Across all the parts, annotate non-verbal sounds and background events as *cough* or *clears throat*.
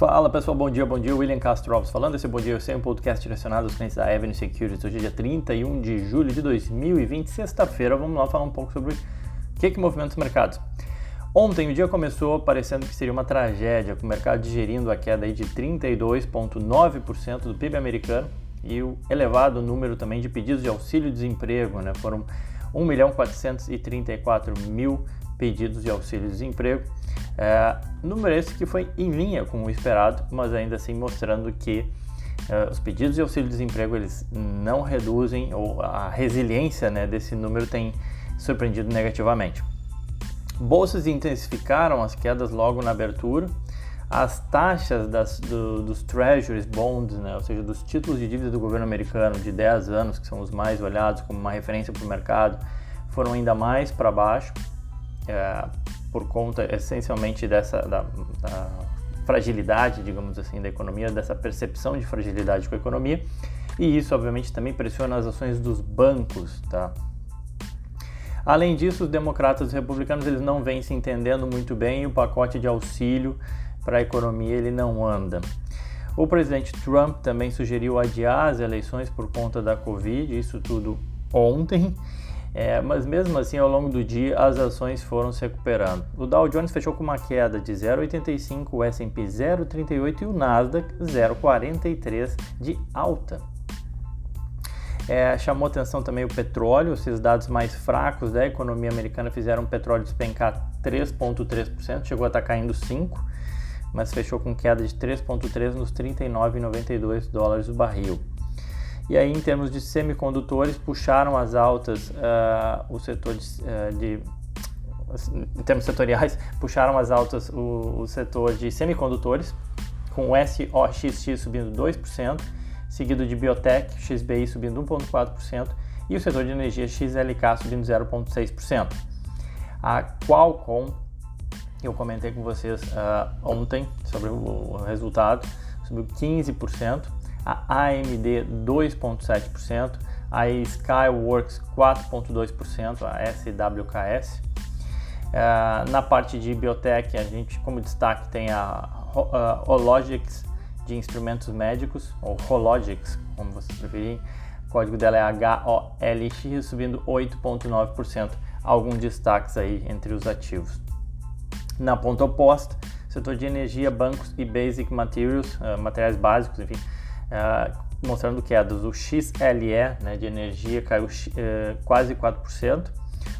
Fala pessoal, bom dia, bom dia. William Castro Alves falando. Esse é Bom Dia Eu Sei, um podcast direcionado aos clientes da Avenue Securities. Hoje é dia 31 de julho de 2020, sexta-feira. Vamos lá falar um pouco sobre o que, que movimenta os mercados. Ontem o dia começou parecendo que seria uma tragédia, com o mercado digerindo a queda de 32,9% do PIB americano e o elevado número também de pedidos de auxílio-desemprego. Né? Foram 1 milhão 434 mil pedidos de auxílio-desemprego é, número esse que foi em linha com o esperado, mas ainda assim mostrando que é, os pedidos de auxílio-desemprego eles não reduzem ou a resiliência né, desse número tem surpreendido negativamente. Bolsas intensificaram as quedas logo na abertura. As taxas das, do, dos treasuries bonds, né, ou seja, dos títulos de dívida do governo americano de 10 anos, que são os mais olhados como uma referência para o mercado, foram ainda mais para baixo. É, por conta essencialmente dessa da, da fragilidade, digamos assim, da economia, dessa percepção de fragilidade com a economia, e isso obviamente também pressiona as ações dos bancos, tá? Além disso, os democratas e os republicanos eles não vêm se entendendo muito bem e o pacote de auxílio para a economia ele não anda. O presidente Trump também sugeriu adiar as eleições por conta da Covid, isso tudo ontem, é, mas mesmo assim, ao longo do dia, as ações foram se recuperando. O Dow Jones fechou com uma queda de 0,85, o S&P 0,38 e o Nasdaq 0,43 de alta. É, chamou atenção também o petróleo, esses dados mais fracos da economia americana fizeram o petróleo despencar 3,3%, chegou a estar caindo 5%, mas fechou com queda de 3,3% nos 39,92 dólares o barril. E aí, em termos de semicondutores, puxaram as altas uh, o setor de, uh, de, em termos setoriais, *laughs* puxaram as altas o, o setor de semicondutores, com o SOXX subindo 2%, seguido de Biotech, XBI subindo 1,4% e o setor de energia XLK subindo 0,6%. A Qualcomm, eu comentei com vocês uh, ontem sobre o, o resultado, subiu 15%, a AMD 2,7%, a Skyworks 4,2%, a SWKS. Uh, é, na parte de biotech, a gente, como destaque, tem a uh, Hologics de instrumentos médicos, ou Hologics, como vocês preferirem. O código dela é HOLX, subindo 8,9%. Alguns destaques aí entre os ativos. Na ponta oposta, setor de energia, bancos e basic materials, uh, materiais básicos, enfim, uh, mostrando quedas. O XLE né, de energia caiu uh, quase 4%, o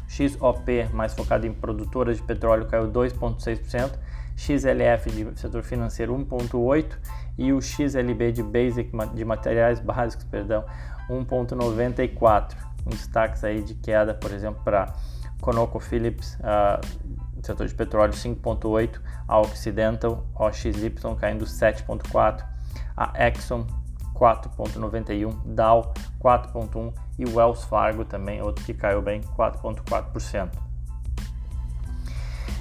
XOP, mais focado em produtoras de petróleo, caiu 2,6%, XLF de setor financeiro 1,8% e o XLB de Basic de materiais básicos, perdão, 1,94%. Um destaques aí de queda, por exemplo, para ConocoPhillips, uh, setor de petróleo 5,8%, a Occidental, OXY caindo 7,4%, a Exxon 4,91, Dow 4,1 e Wells Fargo também, outro que caiu bem, 4,4%.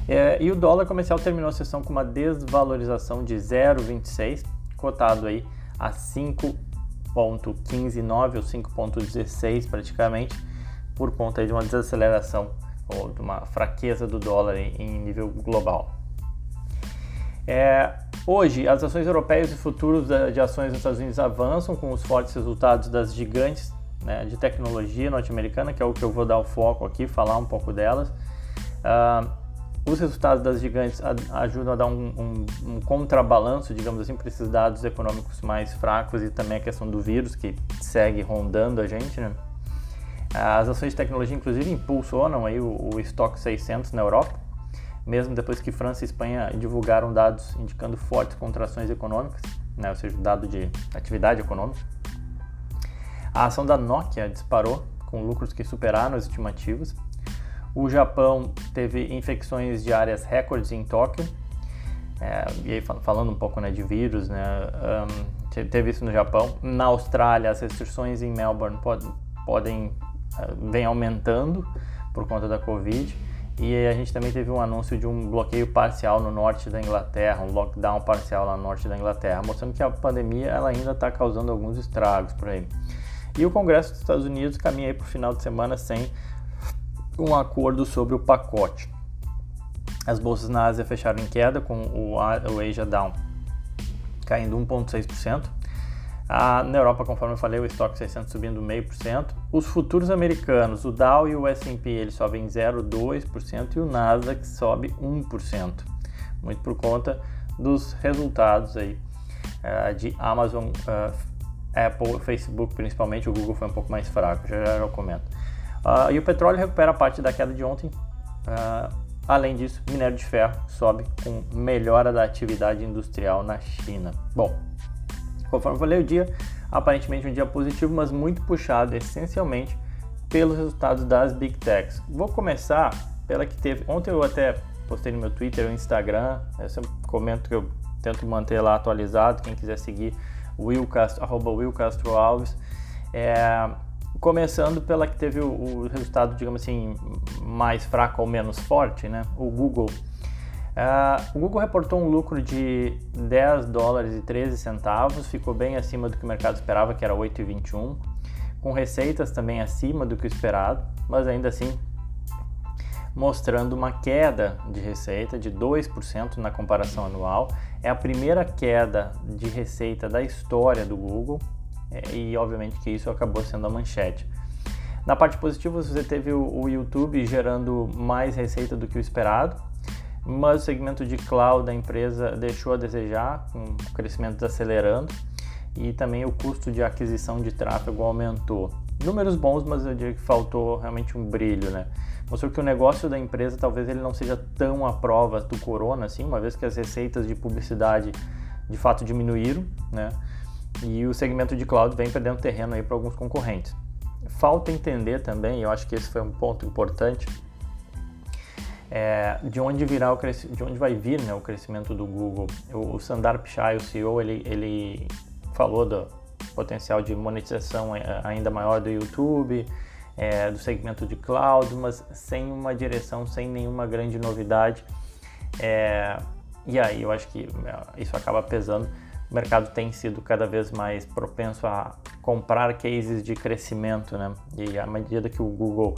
É, e o dólar comercial terminou a sessão com uma desvalorização de 0,26, cotado aí a 5,159 ou 5,16 praticamente, por conta de uma desaceleração ou de uma fraqueza do dólar em, em nível global. É, hoje, as ações europeias e futuros de ações nos Estados Unidos avançam com os fortes resultados das gigantes né, de tecnologia norte-americana, que é o que eu vou dar o foco aqui, falar um pouco delas. Uh, os resultados das gigantes ajudam a dar um, um, um contrabalanço, digamos assim, para esses dados econômicos mais fracos e também a questão do vírus que segue rondando a gente. Né? As ações de tecnologia, inclusive, impulsionam aí o, o estoque 600 na Europa mesmo depois que França e Espanha divulgaram dados indicando fortes contrações econômicas, né, ou seja, dado de atividade econômica. A ação da Nokia disparou, com lucros que superaram as estimativas. O Japão teve infecções diárias recordes em Tóquio. É, e aí falando um pouco né, de vírus, né, um, teve isso no Japão. Na Austrália, as restrições em Melbourne podem, podem uh, vem aumentando por conta da Covid. E a gente também teve um anúncio de um bloqueio parcial no norte da Inglaterra, um lockdown parcial lá no norte da Inglaterra, mostrando que a pandemia ela ainda está causando alguns estragos por aí. E o Congresso dos Estados Unidos caminha para o final de semana sem um acordo sobre o pacote. As bolsas na Ásia fecharam em queda, com o, o Asia Down caindo 1,6%. Ah, na Europa, conforme eu falei, o estoque 600 subindo 0,5%. Os futuros americanos, o Dow e o S&P, eles sobem 0,2% e o Nasdaq sobe 1%. Muito por conta dos resultados aí uh, de Amazon, uh, Apple, Facebook principalmente. O Google foi um pouco mais fraco, já, já eu comento. Uh, e o petróleo recupera parte da queda de ontem. além disso, minério de ferro sobe com melhora da atividade industrial na China. Bom, Conforme eu falei, o dia aparentemente um dia positivo, mas muito puxado essencialmente pelos resultados das Big Techs. Vou começar pela que teve. Ontem eu até postei no meu Twitter ou Instagram, eu sempre comento que eu tento manter lá atualizado, quem quiser seguir, Will Castro, arroba Will Castro Alves. É, começando pela que teve o, o, resultado, digamos assim, mais fraco ou menos forte, né? O Google Uh, o Google reportou um lucro de 10 dólares e 13 centavos, ficou bem acima do que o mercado esperava, que era 8,21, com receitas também acima do que o esperado, mas ainda assim mostrando uma queda de receita de 2% na comparação anual. É a primeira queda de receita da história do Google é, e, obviamente, que isso acabou sendo a manchete. Na parte positiva, você teve o, o YouTube gerando mais receita do que o esperado, mas o segmento de cloud da empresa deixou a desejar, com o crescimento desacelerando e também o custo de aquisição de tráfego aumentou. Números bons, mas eu diria que faltou realmente um brilho, né? Mostrou que o negócio da empresa talvez ele não seja tão à prova do corona, assim, uma vez que as receitas de publicidade de fato diminuíram, né? E o segmento de cloud vem perdendo terreno aí para alguns concorrentes. Falta entender também, eu acho que esse foi um ponto importante, é, de onde virá o de onde vai vir né, o crescimento do Google. O, o Sundar Pichai, o CEO, ele, ele falou do potencial de monetização é, ainda maior do YouTube, é, do segmento de cloud, mas sem uma direção, sem nenhuma grande novidade. É, e aí eu acho que é, isso acaba pesando. O mercado tem sido cada vez mais propenso a comprar cases de crescimento, né? E à medida que o Google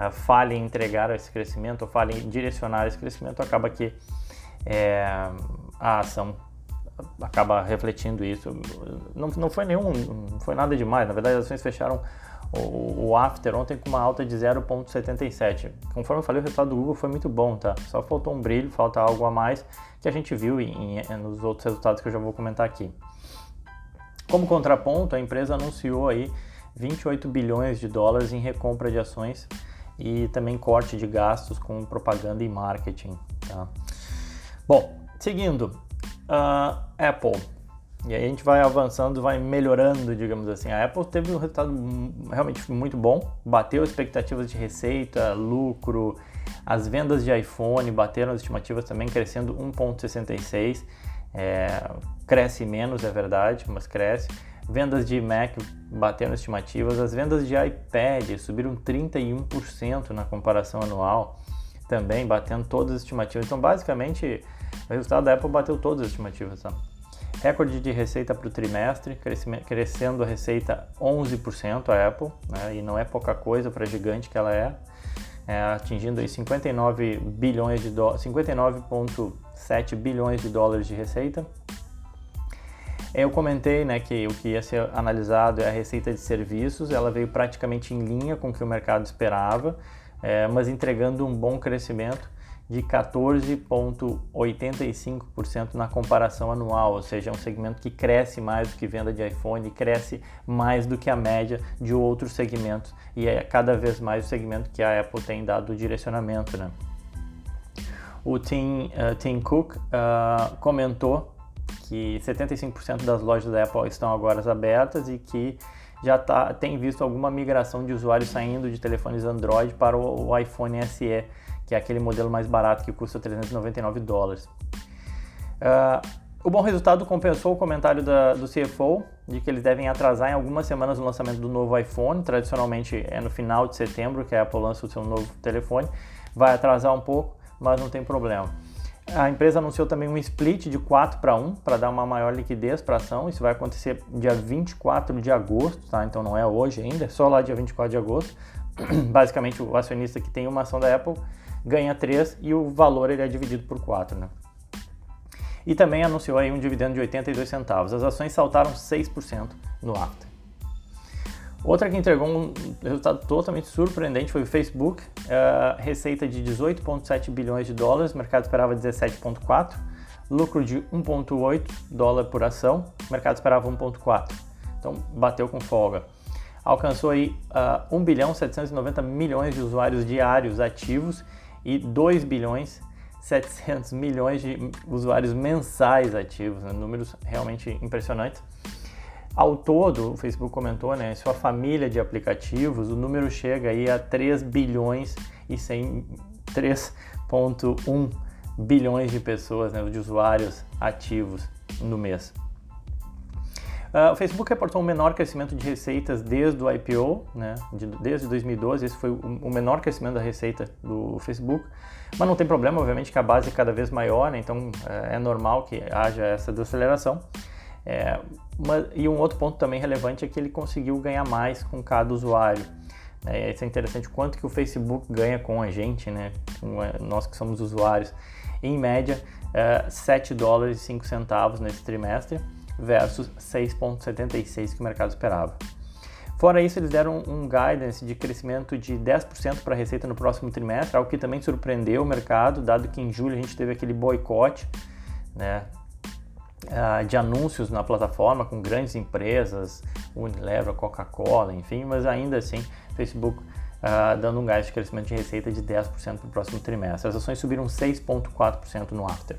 uh, falha em entregar esse crescimento, ou falha em direcionar esse crescimento, acaba que é, a ação acaba refletindo isso. Não, não foi nenhum, não foi nada demais. Na verdade, as ações fecharam o, o after ontem com uma alta de 0,77. Conforme eu falei, o resultado do Google foi muito bom, tá? Só faltou um brilho, falta algo a mais que a gente viu em, em, nos outros resultados que eu já vou comentar aqui. Como contraponto, a empresa anunciou aí 28 bilhões de dólares em recompra de ações e também corte de gastos com propaganda e marketing. Tá? Bom, seguindo, uh, Apple. E aí a gente vai avançando, vai melhorando, digamos assim. A Apple teve um resultado realmente muito bom, bateu expectativas de receita, lucro, as vendas de iPhone bateram as estimativas também, crescendo 1,66. É, cresce menos, é verdade, mas cresce. Vendas de Mac bateram estimativas, as vendas de iPad subiram 31% na comparação anual, também batendo todas as estimativas. Então, basicamente, o resultado da Apple bateu todas as estimativas. Tá? Recorde de receita para o trimestre, crescendo a receita 11% a Apple, né? e não é pouca coisa para gigante que ela é, é atingindo aí 59 bilhões de 59,7 bilhões de dólares de receita. Eu comentei né, que o que ia ser analisado é a receita de serviços, ela veio praticamente em linha com o que o mercado esperava, é, mas entregando um bom crescimento de 14,85% na comparação anual, ou seja, é um segmento que cresce mais do que venda de iPhone, cresce mais do que a média de outros segmentos e é cada vez mais o segmento que a Apple tem dado direcionamento. Né? O Tim, uh, Tim Cook uh, comentou que 75% das lojas da Apple estão agora abertas e que já tá, tem visto alguma migração de usuários saindo de telefones Android para o, o iPhone SE, que é aquele modelo mais barato que custa 399 dólares. Uh, o bom resultado compensou o comentário da, do CFO de que eles devem atrasar em algumas semanas o lançamento do novo iPhone. Tradicionalmente é no final de setembro que a Apple lança o seu novo telefone. Vai atrasar um pouco, mas não tem problema. A empresa anunciou também um split de 4 para 1 para dar uma maior liquidez para a ação. Isso vai acontecer dia 24 de agosto, tá? Então não é hoje ainda, é só lá dia 24 de agosto. *clears throat* Basicamente, o acionista que tem uma ação da Apple ganha 3 e o valor ele é dividido por 4, né? e também anunciou aí um dividendo de 82 centavos. As ações saltaram 6% no after. Outra que entregou um resultado totalmente surpreendente foi o Facebook, uh, receita de 18,7 bilhões de dólares, o mercado esperava 17,4, lucro de 1,8 dólar por ação, o mercado esperava 1,4, então bateu com folga. Alcançou aí uh, 1 bilhão 790 milhões de usuários diários ativos e 2 bilhões 700 milhões de usuários mensais ativos, né? números realmente impressionantes. Ao todo, o Facebook comentou, né, sua família de aplicativos, o número chega aí a 3 bilhões e 3.1 bilhões de pessoas, né, de usuários ativos no mês. Uh, o Facebook reportou um menor crescimento de receitas desde o IPO, né, de, desde 2012, esse foi o, o, menor crescimento da receita do Facebook, mas não tem problema, obviamente que a base é cada vez maior, né, então é, é normal que haja essa desaceleração. É, uma, e um outro ponto também relevante é que ele conseguiu ganhar mais com cada usuário. É, isso é interessante, quanto que o Facebook ganha com a gente, né? Com, nós que somos usuários. Em média, é, 7 dólares e 5 centavos nesse trimestre versus 6,76 que o mercado esperava. Fora isso, eles deram um guidance de crescimento de 10% para a receita no próximo trimestre, algo que também surpreendeu o mercado, dado que em julho a gente teve aquele boicote né, uh, de anúncios na plataforma com grandes empresas, Unilever, Coca-Cola, enfim, mas ainda assim, Facebook uh, dando um gás de crescimento de receita de 10% para o próximo trimestre. As ações subiram 6,4% no after.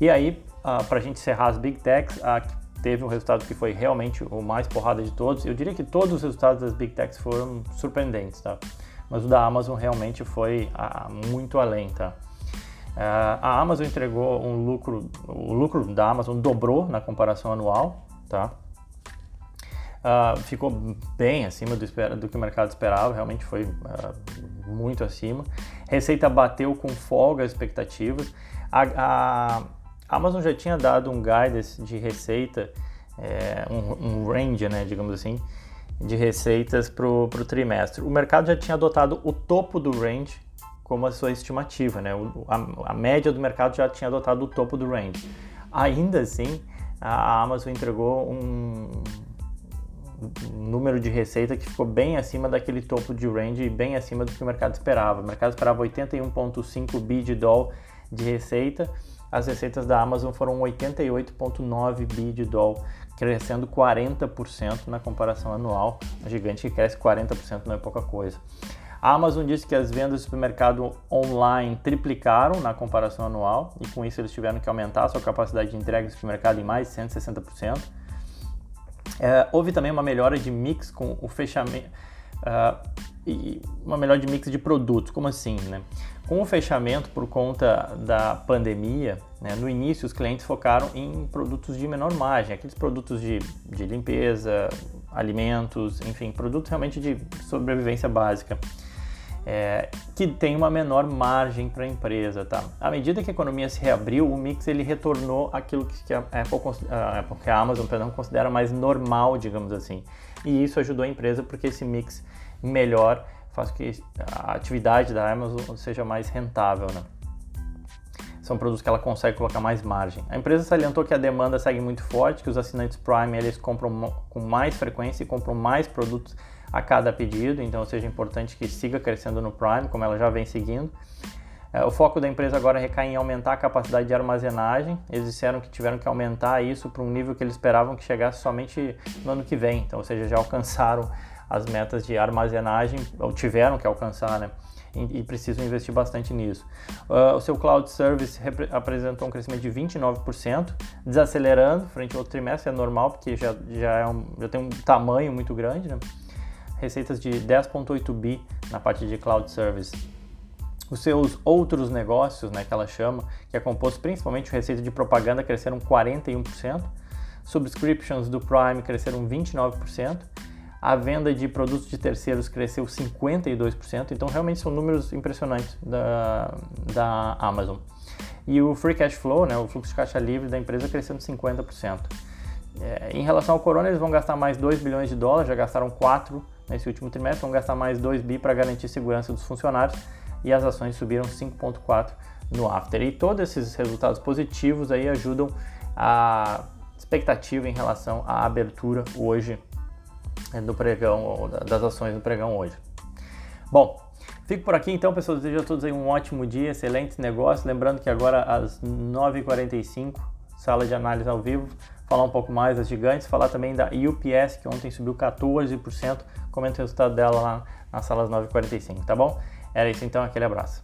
E aí, uh, para a gente encerrar as Big Techs, teve um resultado que foi realmente o mais porrada de todos. Eu diria que todos os resultados das Big Techs foram surpreendentes, tá? Mas o da Amazon realmente foi muito além, tá? É, a Amazon entregou um lucro, o lucro da Amazon dobrou na comparação anual, tá? Uh, ficou bem acima do, do, que o mercado esperava, realmente foi uh, muito acima. Receita bateu com folga as expectativas. A, a, Amazon já tinha dado um guidance de receita, é, um, um, range, né, digamos assim, de receitas para o trimestre. O mercado já tinha adotado o topo do range como a sua estimativa, né? A, a, média do mercado já tinha adotado o topo do range. Ainda assim, a Amazon entregou um, um número de receita que ficou bem acima daquele topo de range e bem acima do que o mercado esperava. O mercado esperava 81,5 bi de dólar de receita. As receitas da Amazon foram 88,9 bi de dólar, crescendo 40% na comparação anual. A gigante que cresce 40% não é pouca coisa. A Amazon disse que as vendas do supermercado online triplicaram na comparação anual e com isso eles tiveram que aumentar a sua capacidade de entrega do supermercado em mais de 160%. É, houve também uma melhora de mix com o fechamento uh, e uma melhora de mix de produtos. Como assim, né? Com o fechamento por conta da pandemia, né, no início os clientes focaram em produtos de menor margem, aqueles produtos de, de limpeza, alimentos, enfim, produtos realmente de sobrevivência básica é, que tem uma menor margem para a empresa. Tá? À medida que a economia se reabriu, o mix ele retornou aquilo que a Apple, a, Apple, que a Amazon perdão, considera mais normal, digamos assim. E isso ajudou a empresa porque esse mix melhor faz com que a atividade da Amazon seja mais rentável. Né? São produtos que ela consegue colocar mais margem. A empresa salientou que a demanda segue muito forte, que os assinantes Prime eles compram com mais frequência e compram mais produtos a cada pedido, então seja importante que siga crescendo no Prime, como ela já vem seguindo. É, o foco da empresa agora recai em aumentar a capacidade de armazenagem. Eles disseram que tiveram que aumentar isso para um nível que eles esperavam que chegasse somente no ano que vem. Então, ou seja, já alcançaram as metas de armazenagem, ou tiveram que alcançar, né? E, precisam investir bastante nisso. Uh, o seu cloud service apresentou um crescimento de 29%, desacelerando frente ao outro trimestre, é normal, porque já, já, é um, já tem um tamanho muito grande, né? Receitas de 10,8 bi na parte de cloud service. Os seus outros negócios, né, que ela chama, que é composto principalmente de receita de propaganda, cresceram 41%, subscriptions do Prime cresceram 29%, a venda de produtos de terceiros cresceu 52%, então realmente são números impressionantes da, da Amazon. E o free cash flow, né, o fluxo de caixa livre da empresa crescendo 50%. É, em relação ao corona, eles vão gastar mais 2 bilhões de dólares, já gastaram 4 nesse último trimestre, vão gastar mais 2 bi para garantir segurança dos funcionários e as ações subiram 5,4% no after. E todos esses resultados positivos aí ajudam a expectativa em relação à abertura hoje é, do pregão, das ações do pregão hoje. Bom, fico por aqui então, pessoal. Desejo a todos um ótimo dia, excelente negócio. Lembrando que agora às 9h45, sala de análise ao vivo, falar um pouco mais das gigantes, falar também da UPS, que ontem subiu 14%. Comenta o resultado dela lá nas salas 9h45, tá bom? Era isso então, aquele abraço.